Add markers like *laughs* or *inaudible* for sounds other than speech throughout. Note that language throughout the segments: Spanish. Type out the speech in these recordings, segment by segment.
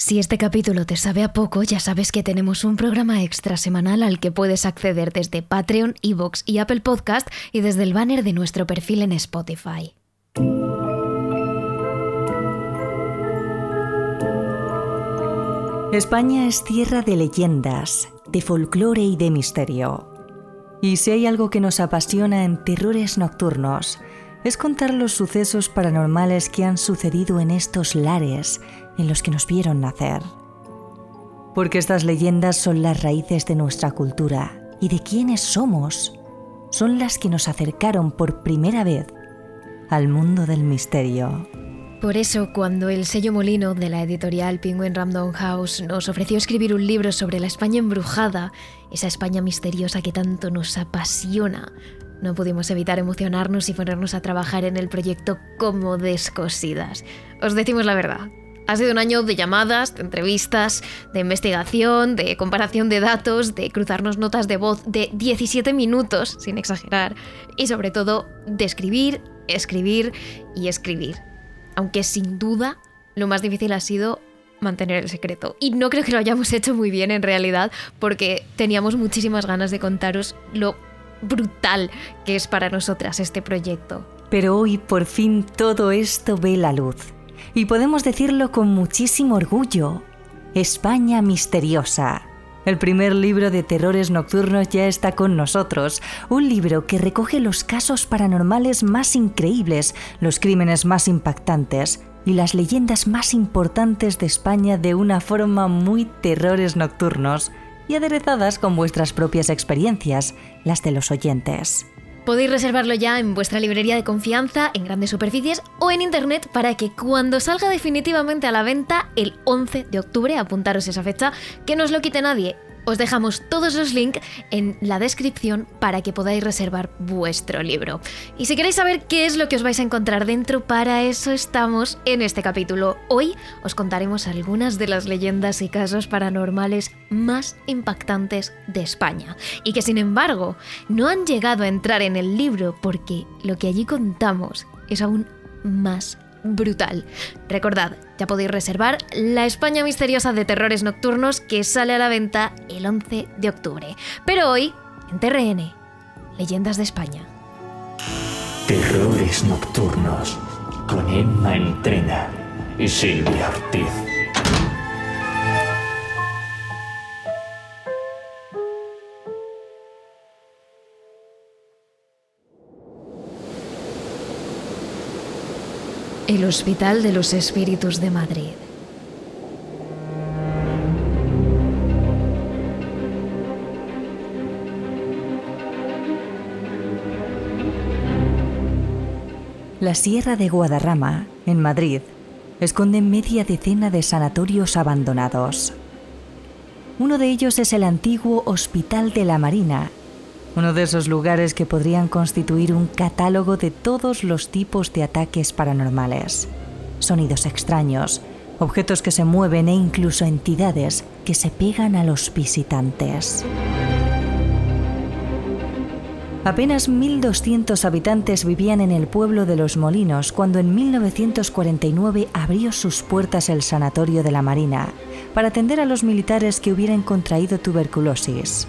Si este capítulo te sabe a poco, ya sabes que tenemos un programa extra semanal al que puedes acceder desde Patreon, Evox y Apple Podcast y desde el banner de nuestro perfil en Spotify. España es tierra de leyendas, de folclore y de misterio. Y si hay algo que nos apasiona en Terrores Nocturnos, es contar los sucesos paranormales que han sucedido en estos lares en los que nos vieron nacer. Porque estas leyendas son las raíces de nuestra cultura y de quiénes somos. Son las que nos acercaron por primera vez al mundo del misterio. Por eso, cuando el sello Molino de la editorial Penguin Random House nos ofreció escribir un libro sobre la España embrujada, esa España misteriosa que tanto nos apasiona, no pudimos evitar emocionarnos y ponernos a trabajar en el proyecto como descosidas. Os decimos la verdad, ha sido un año de llamadas, de entrevistas, de investigación, de comparación de datos, de cruzarnos notas de voz de 17 minutos, sin exagerar, y sobre todo de escribir, escribir y escribir. Aunque sin duda lo más difícil ha sido mantener el secreto. Y no creo que lo hayamos hecho muy bien en realidad, porque teníamos muchísimas ganas de contaros lo brutal que es para nosotras este proyecto. Pero hoy por fin todo esto ve la luz y podemos decirlo con muchísimo orgullo. España Misteriosa. El primer libro de terrores nocturnos ya está con nosotros, un libro que recoge los casos paranormales más increíbles, los crímenes más impactantes y las leyendas más importantes de España de una forma muy terrores nocturnos y aderezadas con vuestras propias experiencias, las de los oyentes. Podéis reservarlo ya en vuestra librería de confianza, en grandes superficies o en internet para que cuando salga definitivamente a la venta el 11 de octubre, apuntaros esa fecha, que no os lo quite nadie, os dejamos todos los links en la descripción para que podáis reservar vuestro libro. Y si queréis saber qué es lo que os vais a encontrar dentro, para eso estamos en este capítulo. Hoy os contaremos algunas de las leyendas y casos paranormales más impactantes de España y que sin embargo no han llegado a entrar en el libro porque lo que allí contamos es aún más brutal. Recordad, ya podéis reservar la España misteriosa de terrores nocturnos que sale a la venta el 11 de octubre. Pero hoy, en TRN, Leyendas de España. Terrores nocturnos con Emma Entrena y Silvia Ortiz. El Hospital de los Espíritus de Madrid. La Sierra de Guadarrama, en Madrid, esconde media decena de sanatorios abandonados. Uno de ellos es el antiguo Hospital de la Marina, uno de esos lugares que podrían constituir un catálogo de todos los tipos de ataques paranormales. Sonidos extraños, objetos que se mueven e incluso entidades que se pegan a los visitantes. Apenas 1.200 habitantes vivían en el pueblo de Los Molinos cuando en 1949 abrió sus puertas el Sanatorio de la Marina para atender a los militares que hubieran contraído tuberculosis.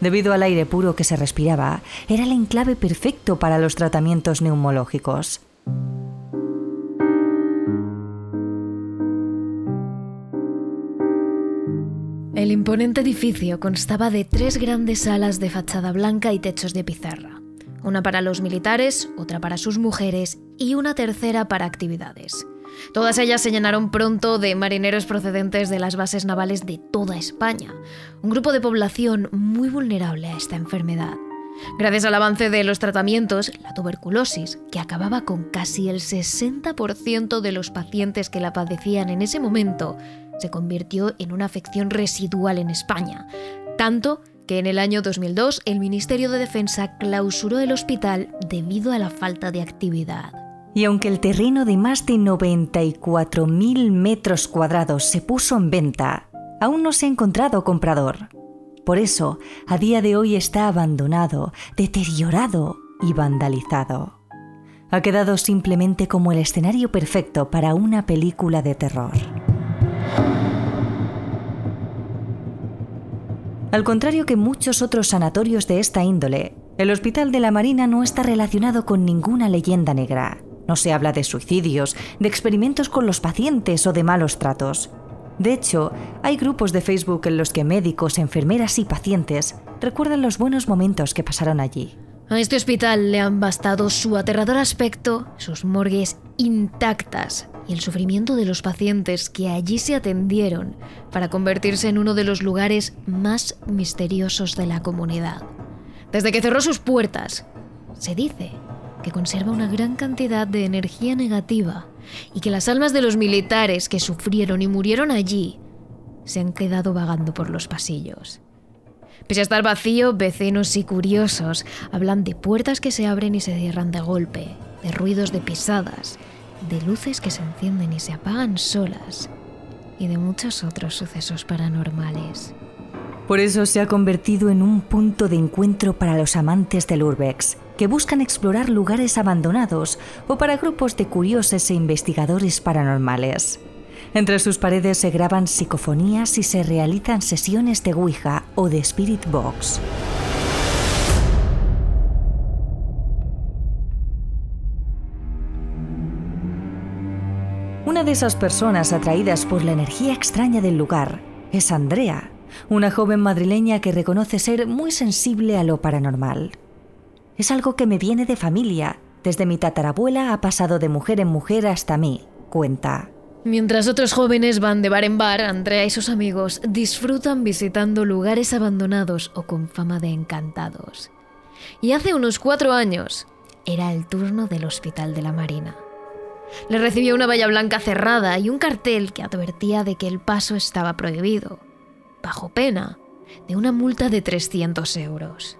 Debido al aire puro que se respiraba, era el enclave perfecto para los tratamientos neumológicos. El imponente edificio constaba de tres grandes salas de fachada blanca y techos de pizarra. Una para los militares, otra para sus mujeres y una tercera para actividades. Todas ellas se llenaron pronto de marineros procedentes de las bases navales de toda España, un grupo de población muy vulnerable a esta enfermedad. Gracias al avance de los tratamientos, la tuberculosis, que acababa con casi el 60% de los pacientes que la padecían en ese momento, se convirtió en una afección residual en España, tanto que en el año 2002 el Ministerio de Defensa clausuró el hospital debido a la falta de actividad. Y aunque el terreno de más de 94.000 metros cuadrados se puso en venta, aún no se ha encontrado comprador. Por eso, a día de hoy está abandonado, deteriorado y vandalizado. Ha quedado simplemente como el escenario perfecto para una película de terror. Al contrario que muchos otros sanatorios de esta índole, el Hospital de la Marina no está relacionado con ninguna leyenda negra. No se habla de suicidios, de experimentos con los pacientes o de malos tratos. De hecho, hay grupos de Facebook en los que médicos, enfermeras y pacientes recuerdan los buenos momentos que pasaron allí. A este hospital le han bastado su aterrador aspecto, sus morgues intactas y el sufrimiento de los pacientes que allí se atendieron para convertirse en uno de los lugares más misteriosos de la comunidad. Desde que cerró sus puertas, se dice conserva una gran cantidad de energía negativa y que las almas de los militares que sufrieron y murieron allí se han quedado vagando por los pasillos. Pese a estar vacío, vecinos y curiosos hablan de puertas que se abren y se cierran de golpe, de ruidos de pisadas, de luces que se encienden y se apagan solas, y de muchos otros sucesos paranormales. Por eso se ha convertido en un punto de encuentro para los amantes del urbex, que buscan explorar lugares abandonados o para grupos de curiosos e investigadores paranormales. Entre sus paredes se graban psicofonías y se realizan sesiones de Ouija o de Spirit Box. Una de esas personas atraídas por la energía extraña del lugar es Andrea, una joven madrileña que reconoce ser muy sensible a lo paranormal. Es algo que me viene de familia. Desde mi tatarabuela ha pasado de mujer en mujer hasta mí, cuenta. Mientras otros jóvenes van de bar en bar, Andrea y sus amigos disfrutan visitando lugares abandonados o con fama de encantados. Y hace unos cuatro años era el turno del Hospital de la Marina. Le recibió una valla blanca cerrada y un cartel que advertía de que el paso estaba prohibido bajo pena de una multa de 300 euros.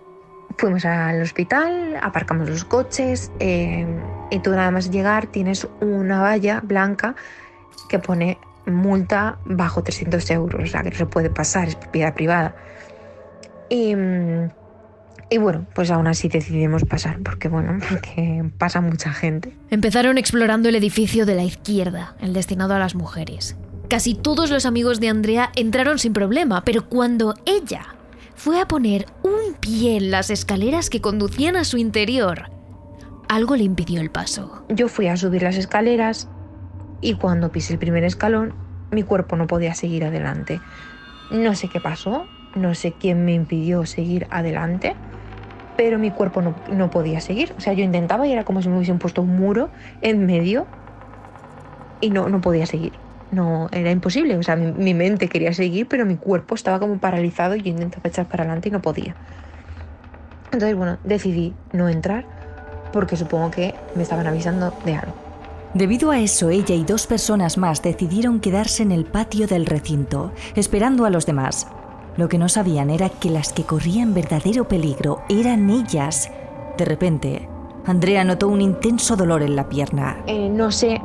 Fuimos al hospital, aparcamos los coches eh, y tú nada más llegar tienes una valla blanca que pone multa bajo 300 euros, o sea que no se puede pasar, es propiedad privada. Y, y bueno, pues aún así decidimos pasar, porque bueno, *laughs* porque pasa mucha gente. Empezaron explorando el edificio de la izquierda, el destinado a las mujeres. Casi todos los amigos de Andrea entraron sin problema, pero cuando ella fue a poner un pie en las escaleras que conducían a su interior, algo le impidió el paso. Yo fui a subir las escaleras y cuando pisé el primer escalón, mi cuerpo no podía seguir adelante. No sé qué pasó, no sé quién me impidió seguir adelante, pero mi cuerpo no, no podía seguir. O sea, yo intentaba y era como si me hubiesen puesto un muro en medio y no, no podía seguir no era imposible. O sea, mi, mente quería seguir, pero mi cuerpo estaba como paralizado y yo intentaba echar para adelante y no podía. Entonces, bueno, decidí no entrar porque supongo que me estaban avisando de algo. Debido a eso, ella y dos personas más decidieron quedarse en el patio del recinto, esperando a los demás. Lo que no sabían era que las que corrían verdadero peligro eran ellas. De repente, Andrea notó un intenso dolor en la pierna. Eh, no sé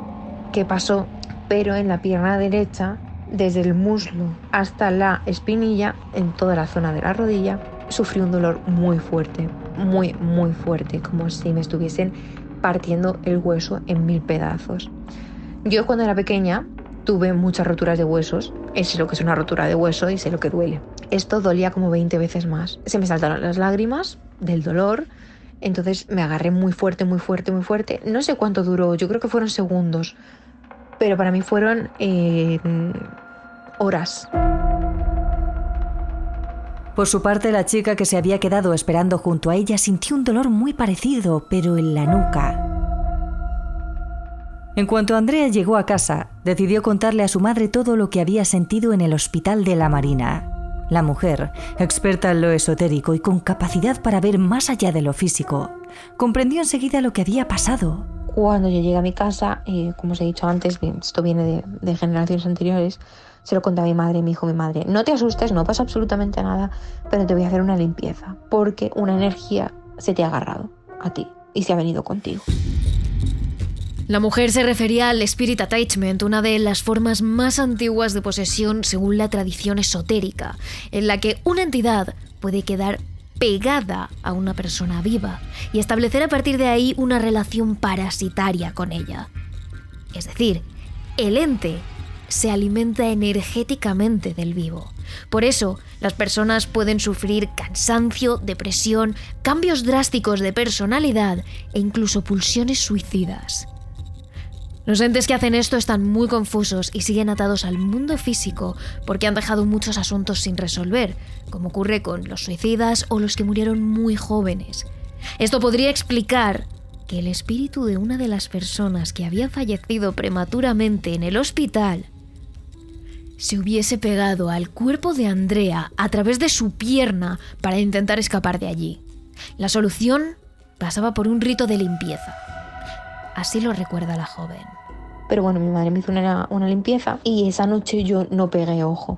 qué pasó, pero en la pierna derecha, desde el muslo hasta la espinilla, en toda la zona de la rodilla, sufrí un dolor muy fuerte, muy, muy fuerte, como si me estuviesen partiendo el hueso en mil pedazos. Yo cuando era pequeña tuve muchas roturas de huesos, sé lo que es una rotura de hueso y sé lo que duele. Esto dolía como 20 veces más. Se me saltaron las lágrimas del dolor, entonces me agarré muy fuerte, muy fuerte, muy fuerte. No sé cuánto duró, yo creo que fueron segundos, pero para mí fueron eh, horas. Por su parte, la chica que se había quedado esperando junto a ella sintió un dolor muy parecido, pero en la nuca. En cuanto Andrea llegó a casa, decidió contarle a su madre todo lo que había sentido en el hospital de la Marina. La mujer, experta en lo esotérico y con capacidad para ver más allá de lo físico, comprendió enseguida lo que había pasado. Cuando yo llegué a mi casa, eh, como os he dicho antes, esto viene de, generaciones anteriores, se lo conté a mi madre y me dijo mi madre, no te asustes, no pasa absolutamente nada, pero te voy a hacer una limpieza, porque una energía se te ha agarrado a ti y se ha venido contigo. La mujer se refería al Spirit Attachment, una de las formas más antiguas de posesión según la tradición esotérica, en la que una entidad puede quedar pegada a una persona viva y establecer a partir de ahí una relación parasitaria con ella. Es decir, el ente se alimenta energéticamente del vivo, Por eso, las personas pueden sufrir cansancio, depresión, cambios drásticos de personalidad e incluso pulsiones suicidas. Los entes que hacen esto están muy confusos y siguen atados al mundo físico porque han dejado muchos asuntos sin resolver, como ocurre con los suicidas o los que murieron muy jóvenes. Esto podría explicar que el espíritu de una de las personas que había fallecido prematuramente en el hospital se hubiese pegado al cuerpo de Andrea a través de su pierna para intentar escapar de allí. La solución pasaba por un rito de limpieza. Así lo recuerda la joven. Pero bueno, mi madre me hizo una, una limpieza y esa noche yo no pegué ojo.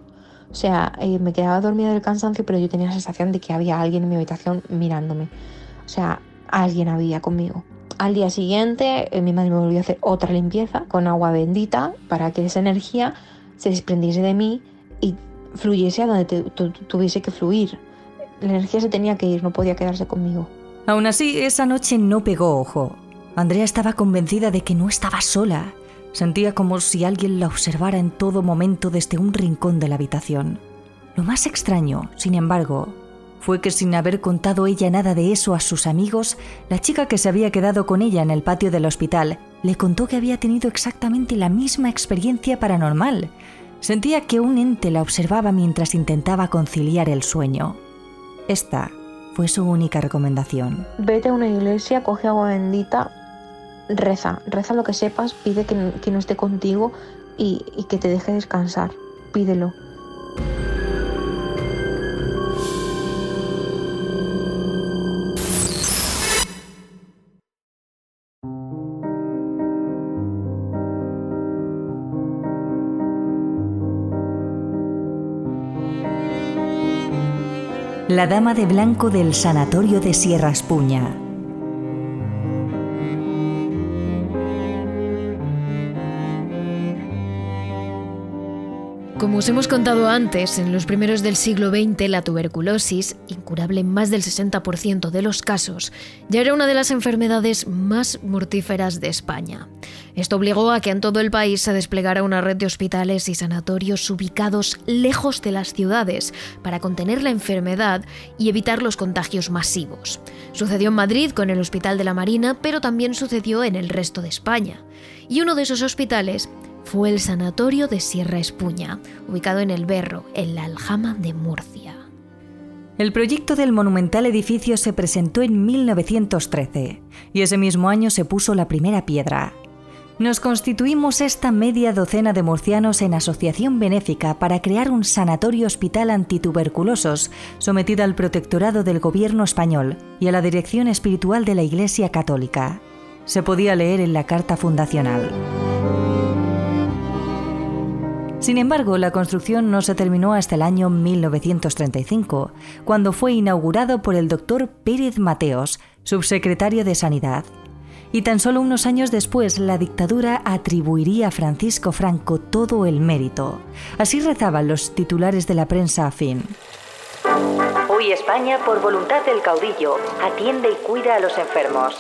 O sea, eh, me quedaba dormida del cansancio, pero yo tenía la sensación de que había alguien en mi habitación mirándome. O sea, alguien había conmigo. Al día siguiente, eh, mi madre me volvió a hacer otra limpieza con agua bendita para que esa energía se desprendiese de mí y fluyese a donde tuviese que fluir. La energía se tenía que ir, no podía quedarse conmigo. Aún así, esa noche no pegó ojo. Andrea estaba convencida de que no estaba sola. Sentía como si alguien la observara en todo momento desde un rincón de la habitación. Lo más extraño, sin embargo, fue que sin haber contado ella nada de eso a sus amigos, la chica que se había quedado con ella en el patio del hospital le contó que había tenido exactamente la misma experiencia paranormal. Sentía que un ente la observaba mientras intentaba conciliar el sueño. Esta fue su única recomendación. Vete a una iglesia, coge agua bendita reza, reza lo que sepas, pide que, no esté contigo y, y que te deje descansar, pídelo. La dama de blanco del sanatorio de Sierra Espuña. Como os hemos contado antes, en los primeros del siglo XX la tuberculosis, incurable en más del 60% de los casos, ya era una de las enfermedades más mortíferas de España. Esto obligó a que en todo el país se desplegara una red de hospitales y sanatorios ubicados lejos de las ciudades para contener la enfermedad y evitar los contagios masivos. Sucedió en Madrid con el Hospital de la Marina, pero también sucedió en el resto de España. Y uno de esos hospitales fue el Sanatorio de Sierra Espuña, ubicado en El Berro, en la Aljama de Murcia. El proyecto del monumental edificio se presentó en 1913 y ese mismo año se puso la primera piedra. Nos constituimos esta media docena de murcianos en asociación benéfica para crear un sanatorio hospital antituberculosos sometido al protectorado del gobierno español y a la dirección espiritual de la Iglesia Católica. Se podía leer en la carta fundacional. Sin embargo, la construcción no se terminó hasta el año 1935, cuando fue inaugurado por el doctor Pérez Mateos, subsecretario de Sanidad. Y tan solo unos años después, la dictadura atribuiría a Francisco Franco todo el mérito. Así rezaban los titulares de la prensa afín. Hoy España, por voluntad del caudillo, atiende y cuida a los enfermos.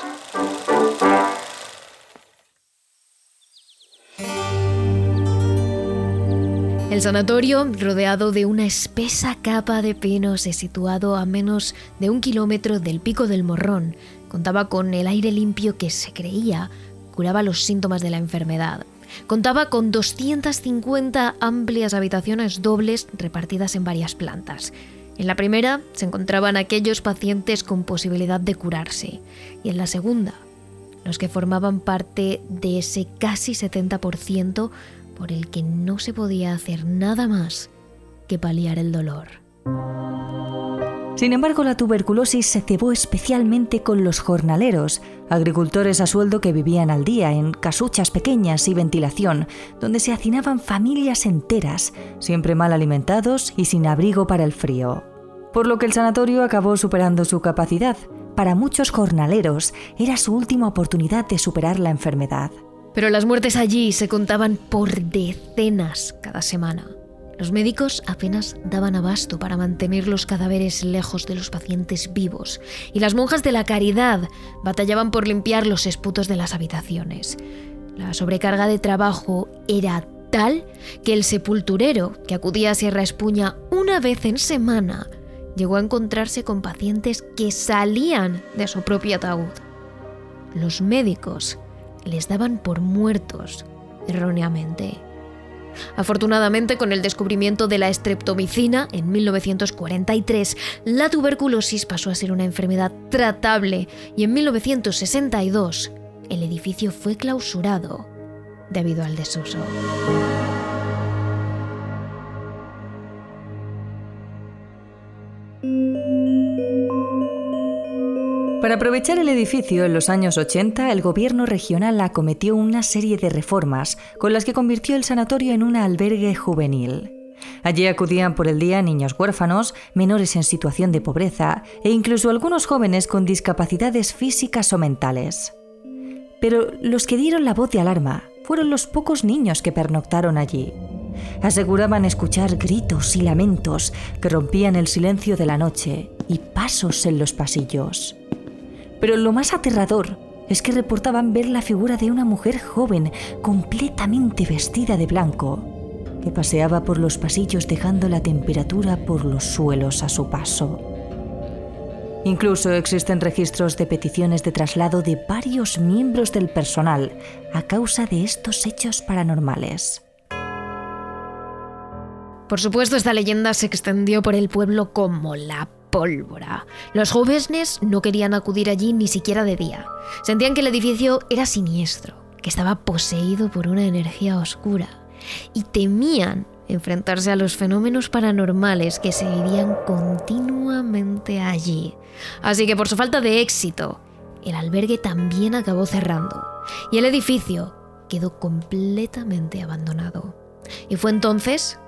El sanatorio, rodeado de una espesa capa de pinos y situado a menos de un kilómetro del pico del Morrón, contaba con el aire limpio que se creía curaba los síntomas de la enfermedad. Contaba con 250 amplias habitaciones dobles repartidas en varias plantas. En la primera se encontraban aquellos pacientes con posibilidad de curarse y en la segunda los que formaban parte de ese casi 70% por el que no se podía hacer nada más que paliar el dolor. Sin embargo, la tuberculosis se cebó especialmente con los jornaleros, agricultores a sueldo que vivían al día en casuchas pequeñas y ventilación, donde se hacinaban familias enteras, siempre mal alimentados y sin abrigo para el frío. Por lo que el sanatorio acabó superando su capacidad. Para muchos jornaleros era su última oportunidad de superar la enfermedad. Pero las muertes allí se contaban por decenas cada semana. Los médicos apenas daban abasto para mantener los cadáveres lejos de los pacientes vivos, y las monjas de la caridad batallaban por limpiar los esputos de las habitaciones. La sobrecarga de trabajo era Tal que el sepulturero, que acudía a Sierra Espuña una vez en semana, llegó a encontrarse con pacientes que salían de su propio ataúd. Los médicos les daban por muertos erróneamente. Afortunadamente, con el descubrimiento de la estreptomicina en 1943, la tuberculosis pasó a ser una enfermedad tratable y en 1962 el edificio fue clausurado debido al desuso. Para aprovechar el edificio en los años 80, el gobierno regional acometió una serie de reformas con las que convirtió el sanatorio en un albergue juvenil. Allí acudían por el día niños huérfanos, menores en situación de pobreza e incluso algunos jóvenes con discapacidades físicas o mentales. Pero los que dieron la voz de alarma fueron los pocos niños que pernoctaron allí. Aseguraban escuchar gritos y lamentos que rompían el silencio de la noche y pasos en los pasillos. Pero lo más aterrador es que reportaban ver la figura de una mujer joven, completamente vestida de blanco, que paseaba por los pasillos dejando la temperatura por los suelos a su paso. Incluso existen registros de peticiones de traslado de varios miembros del personal a causa de estos hechos paranormales. Por supuesto, esta leyenda se extendió por el pueblo como la pólvora. Los jóvenes no querían acudir allí ni siquiera de día. Sentían que el edificio era siniestro, que estaba poseído por una energía oscura, y temían enfrentarse a los fenómenos paranormales que se vivían continuamente allí. Así que por su falta de éxito, el albergue también acabó cerrando y el edificio quedó completamente abandonado. Y fue entonces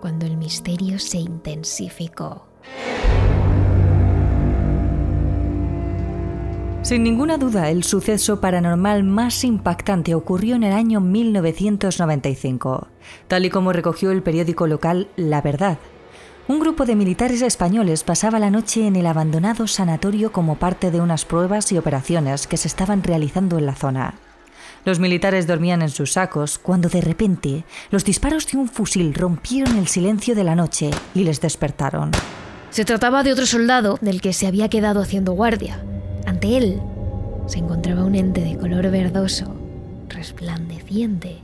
cuando el misterio se intensificó. Sin ninguna duda, el suceso paranormal más impactante ocurrió en el año 1995, tal y como recogió el periódico local La Verdad. Un grupo de militares españoles pasaba la noche en el abandonado sanatorio como parte de unas pruebas y operaciones que se estaban realizando en la zona. Los militares dormían en sus sacos cuando de repente los disparos de un fusil rompieron el silencio de la noche y les despertaron. Se trataba de otro soldado del que se había quedado haciendo guardia. Ante él se encontraba un ente de color verdoso, resplandeciente,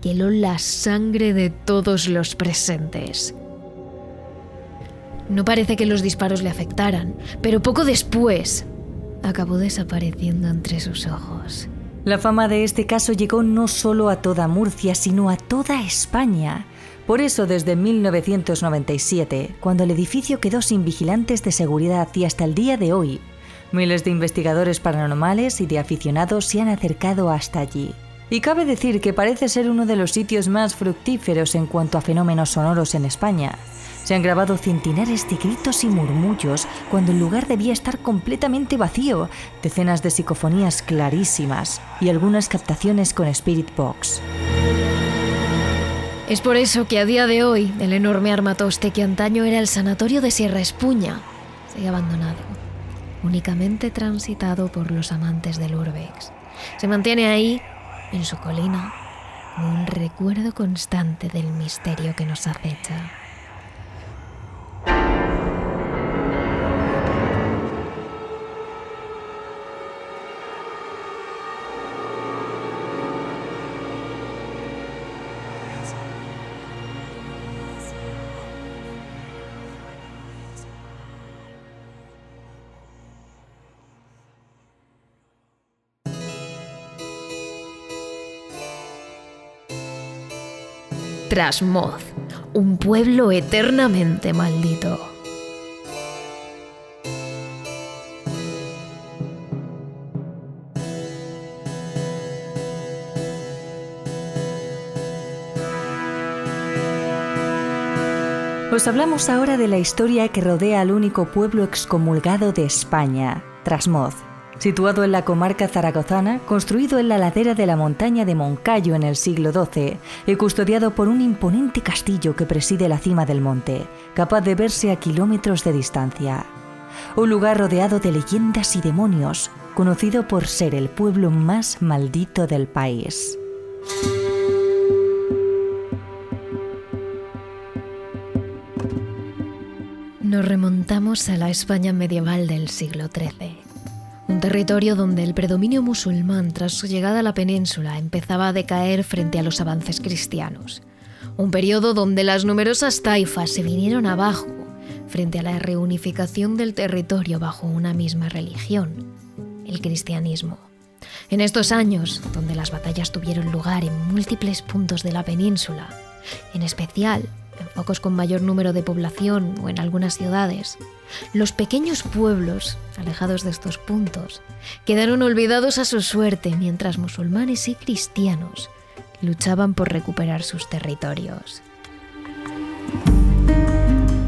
que heló la sangre de todos los presentes. No parece que los disparos le afectaran, pero poco después acabó desapareciendo entre sus ojos. La fama de este caso llegó no solo a toda Murcia, sino a toda España. Por eso, desde 1997, cuando el edificio quedó sin vigilantes de seguridad y hasta el día de hoy, Miles de investigadores paranormales y de aficionados se han acercado hasta allí. Y cabe decir que parece ser uno de los sitios más fructíferos en cuanto a fenómenos sonoros en España. Se han grabado centenares de gritos y murmullos cuando el lugar debía estar completamente vacío, decenas de psicofonías clarísimas y algunas captaciones con Spirit Box. Es por eso que a día de hoy el enorme armatoste que antaño era el sanatorio de Sierra Espuña sigue abandonado únicamente transitado por los amantes del urbex. Se mantiene ahí, en su colina, un recuerdo constante del misterio que nos acecha. Trasmoz, un pueblo eternamente maldito. Os hablamos ahora de la historia que rodea al único pueblo excomulgado de España, Trasmoz situado en la comarca zaragozana, construido en la ladera de la montaña de Moncayo en el siglo XII y custodiado por un imponente castillo que preside la cima del monte, capaz de verse a kilómetros de distancia. Un lugar rodeado de leyendas y demonios, conocido por ser el pueblo más maldito del país. Nos remontamos a la España medieval del siglo XIII. Un territorio donde el predominio musulmán tras su llegada a la península empezaba a decaer frente a los avances cristianos. Un periodo donde las numerosas taifas se vinieron abajo frente a la reunificación del territorio bajo una misma religión, el cristianismo. En estos años, donde las batallas tuvieron lugar en múltiples puntos de la península, en especial en focos con mayor número de población o en algunas ciudades, los pequeños pueblos, alejados de estos puntos, quedaron olvidados a su suerte mientras musulmanes y cristianos luchaban por recuperar sus territorios.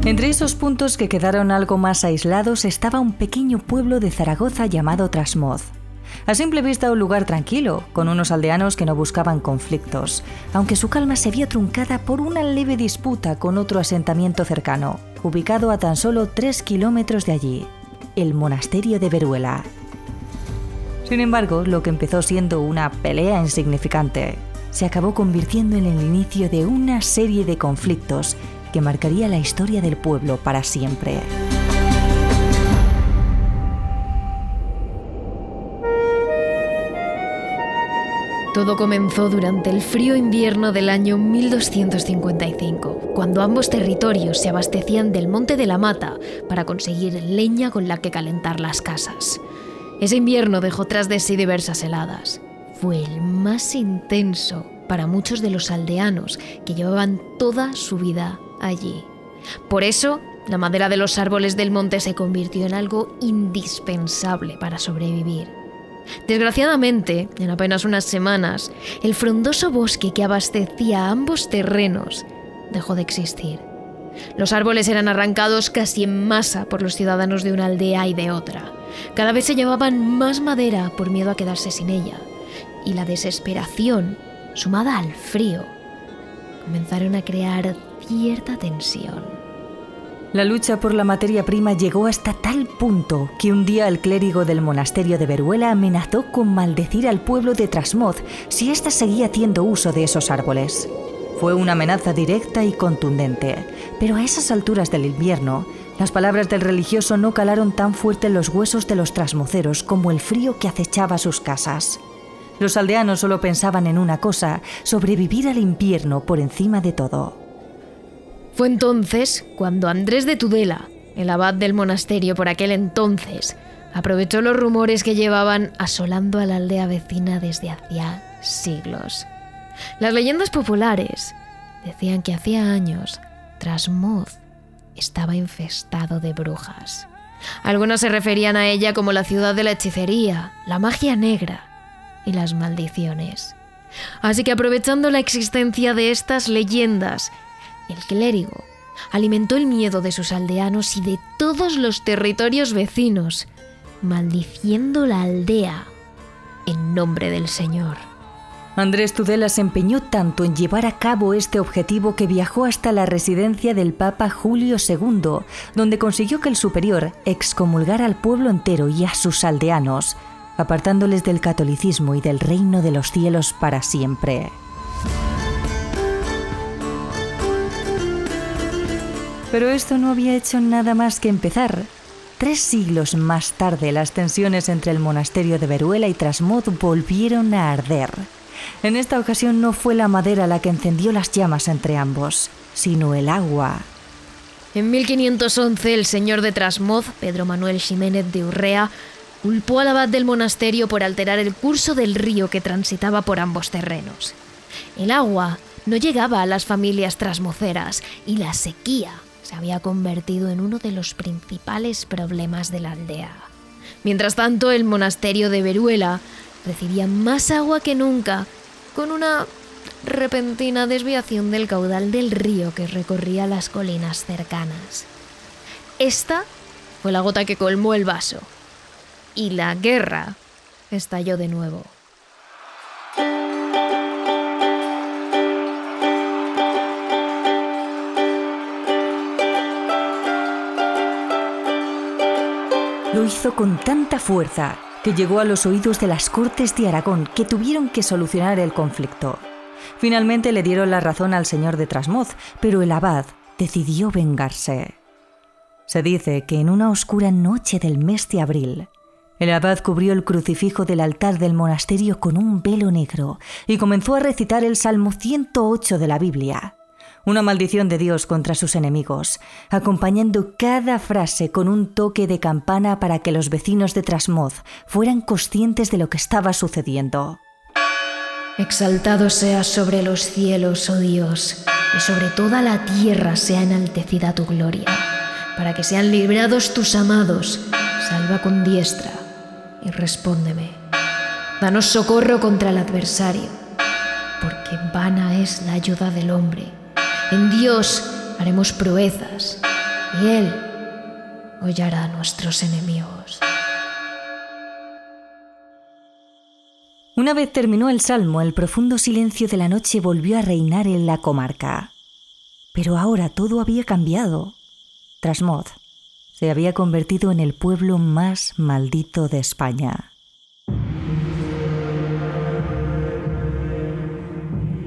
Entre esos puntos que quedaron algo más aislados estaba un pequeño pueblo de Zaragoza llamado Trasmoz. A simple vista un lugar tranquilo, con unos aldeanos que no buscaban conflictos, aunque su calma se vio truncada por una leve disputa con otro asentamiento cercano, ubicado a tan solo 3 kilómetros de allí, el monasterio de Veruela. Sin embargo, lo que empezó siendo una pelea insignificante se acabó convirtiendo en el inicio de una serie de conflictos que marcaría la historia del pueblo para siempre. Todo comenzó durante el frío invierno del año 1255, cuando ambos territorios se abastecían del Monte de la Mata para conseguir leña con la que calentar las casas. Ese invierno dejó tras de sí diversas heladas. Fue el más intenso para muchos de los aldeanos que llevaban toda su vida allí. Por eso, la madera de los árboles del monte se convirtió en algo indispensable para sobrevivir. Desgraciadamente, en apenas unas semanas, el frondoso bosque que abastecía ambos terrenos dejó de existir. Los árboles eran arrancados casi en masa por los ciudadanos de una aldea y de otra. Cada vez se llevaban más madera por miedo a quedarse sin ella. Y la desesperación, sumada al frío, comenzaron a crear cierta tensión. La lucha por la materia prima llegó hasta tal punto que un día el clérigo del monasterio de Veruela amenazó con maldecir al pueblo de Trasmoz si ésta seguía haciendo uso de esos árboles. Fue una amenaza directa y contundente, pero a esas alturas del invierno, las palabras del religioso no calaron tan fuerte en los huesos de los trasmoceros como el frío que acechaba sus casas. Los aldeanos solo pensaban en una cosa, sobrevivir al invierno por encima de todo. Fue entonces cuando Andrés de Tudela, el abad del monasterio por aquel entonces, aprovechó los rumores que llevaban asolando a la aldea vecina desde hacía siglos. Las leyendas populares decían que hacía años Trasmoz estaba infestado de brujas. Algunos se referían a ella como la ciudad de la hechicería, la magia negra y las maldiciones. Así que aprovechando la existencia de estas leyendas el clérigo alimentó el miedo de sus aldeanos y de todos los territorios vecinos, maldiciendo la aldea en nombre del Señor. Andrés Tudela se empeñó tanto en llevar a cabo este objetivo que viajó hasta la residencia del Papa Julio II, donde consiguió que el superior excomulgara al pueblo entero y a sus aldeanos, apartándoles del catolicismo y del reino de los cielos para siempre. Pero esto no había hecho nada más que empezar. Tres siglos más tarde, las tensiones entre el monasterio de Veruela y Trasmoz volvieron a arder. En esta ocasión no fue la madera la que encendió las llamas entre ambos, sino el agua. En 1511, el señor de Trasmoz, Pedro Manuel Ximénez de Urrea, culpó al abad del monasterio por alterar el curso del río que transitaba por ambos terrenos. El agua no llegaba a las familias trasmoceras y la sequía se había convertido en uno de los principales problemas de la aldea. Mientras tanto, el monasterio de Veruela recibía más agua que nunca, con una repentina desviación del caudal del río que recorría las colinas cercanas. Esta fue la gota que colmó el vaso, y la guerra estalló de nuevo. Lo hizo con tanta fuerza que llegó a los oídos de las Cortes de Aragón, que tuvieron que solucionar el conflicto. Finalmente le dieron la razón al señor de Trasmoz, pero el abad decidió vengarse. Se dice que en una oscura noche del mes de abril, el abad cubrió el crucifijo del altar del monasterio con un velo negro y comenzó a recitar el Salmo 108 de la Biblia, una maldición de Dios contra sus enemigos, acompañando cada frase con un toque de campana para que los vecinos de Trasmoz fueran conscientes de lo que estaba sucediendo. Exaltado sea sobre los cielos, oh Dios, y sobre toda la tierra sea enaltecida tu gloria, para que sean librados tus amados, salva con diestra y respóndeme. Danos socorro contra el adversario, porque vana es la ayuda del hombre. En Dios haremos proezas, y Él hollará a nuestros enemigos. Una vez terminó el salmo, el profundo silencio de la noche volvió a reinar en la comarca. Pero ahora todo había cambiado. Trasmoz se había convertido en el pueblo más maldito de España.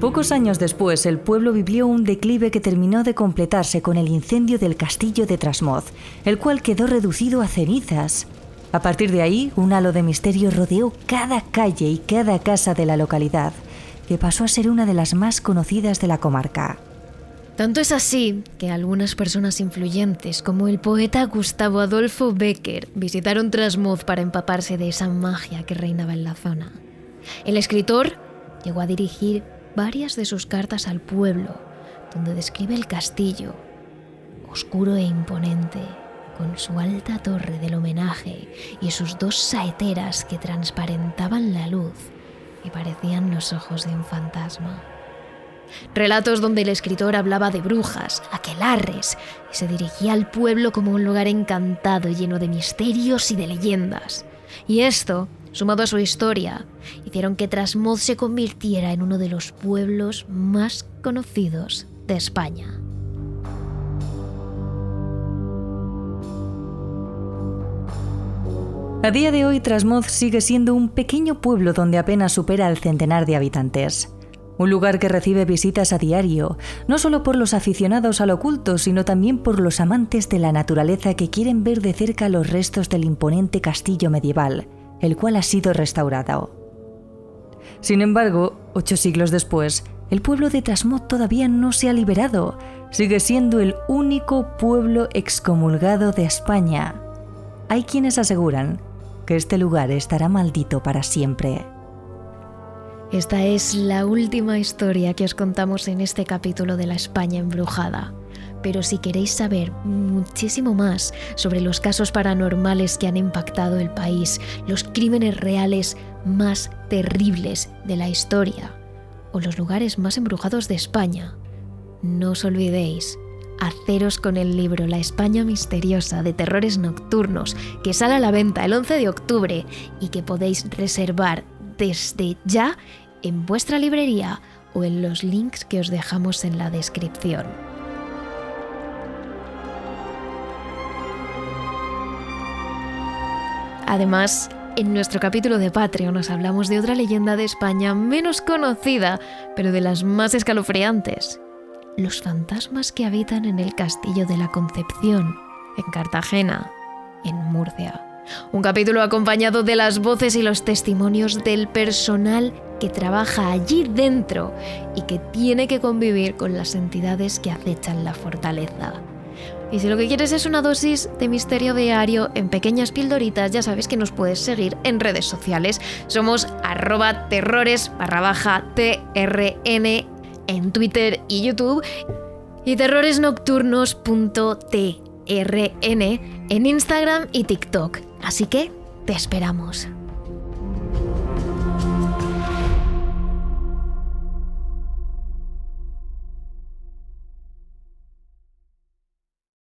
Pocos años después, el pueblo vivió un declive que terminó de completarse con el incendio del castillo de Trasmoz, el cual quedó reducido a cenizas. A partir de ahí, un halo de misterio rodeó cada calle y cada casa de la localidad, que pasó a ser una de las más conocidas de la comarca. Tanto es así que algunas personas influyentes, como el poeta Gustavo Adolfo Becker, visitaron Trasmoz para empaparse de esa magia que reinaba en la zona. El escritor llegó a dirigir varias de sus cartas al pueblo, donde describe el castillo, oscuro e imponente, con su alta torre del homenaje y sus dos saeteras que transparentaban la luz y parecían los ojos de un fantasma. Relatos donde el escritor hablaba de brujas, aquelarres, y se dirigía al pueblo como un lugar encantado lleno de misterios y de leyendas. Y esto, sumado a su historia, hicieron que Trasmoz se convirtiera en uno de los pueblos más conocidos de España. A día de hoy, Trasmoz sigue siendo un pequeño pueblo donde apenas supera el centenar de habitantes. Un lugar que recibe visitas a diario, no solo por los aficionados al oculto, sino también por los amantes de la naturaleza que quieren ver de cerca los restos del imponente castillo medieval, el cual ha sido restaurado. Sin embargo, ocho siglos después, el pueblo de Trasmoz todavía no se ha liberado. Sigue siendo el único pueblo excomulgado de España. Hay quienes aseguran que este lugar estará maldito para siempre. Esta es la última historia que os contamos en este capítulo de la España embrujada. Pero si queréis saber muchísimo más sobre los casos paranormales que han impactado el país, los crímenes reales más terribles de la historia o los lugares más embrujados de España, no os olvidéis haceros con el libro La España misteriosa de terrores nocturnos, que sale a la venta el 11 de octubre y que podéis reservar desde ya en vuestra librería o en los links que os dejamos en la descripción. Además, en nuestro capítulo de Patreon nos hablamos de otra leyenda de España menos conocida, pero de las más escalofriantes, los fantasmas que habitan en el Castillo de la Concepción, en Cartagena, en Murcia. Un capítulo acompañado de las voces y los testimonios del personal que trabaja allí dentro y que tiene que convivir con las entidades que acechan la fortaleza. Y si lo que quieres es una dosis de misterio diario en pequeñas pildoritas, ya sabes que nos puedes seguir en redes sociales. Somos arroba terrores barra baja TRN en Twitter y YouTube y terroresnocturnos.trn en Instagram y TikTok. Así que te esperamos.